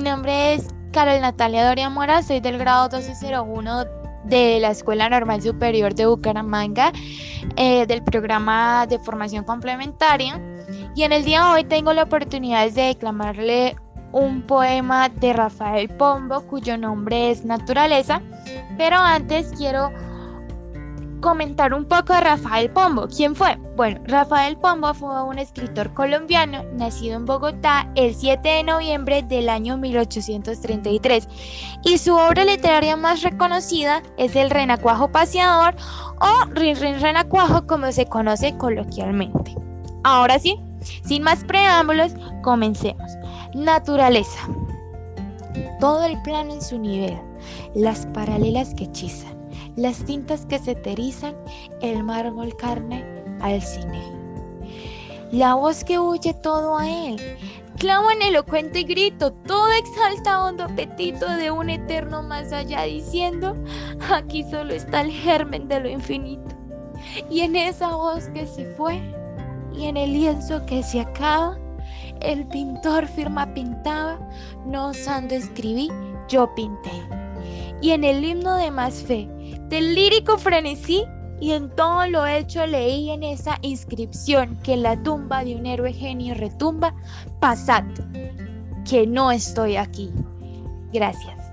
nombre es Carol Natalia Doria Mora, soy del grado 1201 de la Escuela Normal Superior de Bucaramanga, eh, del programa de formación complementaria. Y en el día de hoy tengo la oportunidad de declamarle un poema de Rafael Pombo, cuyo nombre es Naturaleza. Pero antes quiero comentar un poco de Rafael Pombo. ¿Quién fue? Bueno, Rafael Pombo fue un escritor colombiano nacido en Bogotá el 7 de noviembre del año 1833 y su obra literaria más reconocida es El Renacuajo Paseador o Rin Rin Renacuajo como se conoce coloquialmente. Ahora sí, sin más preámbulos, comencemos. Naturaleza. Todo el plano en su nivel, las paralelas que hechizan las tintas que se terizan, el mármol carne al cine. La voz que huye todo a él, clama en elocuente grito, todo exalta hondo apetito de un eterno más allá, diciendo, aquí solo está el germen de lo infinito. Y en esa voz que se fue, y en el lienzo que se acaba, el pintor firma pintaba, no osando escribí, yo pinté. Y en el himno de más fe, del lírico frenesí y en todo lo hecho leí en esa inscripción que la tumba de un héroe genio retumba, pasad, que no estoy aquí. Gracias.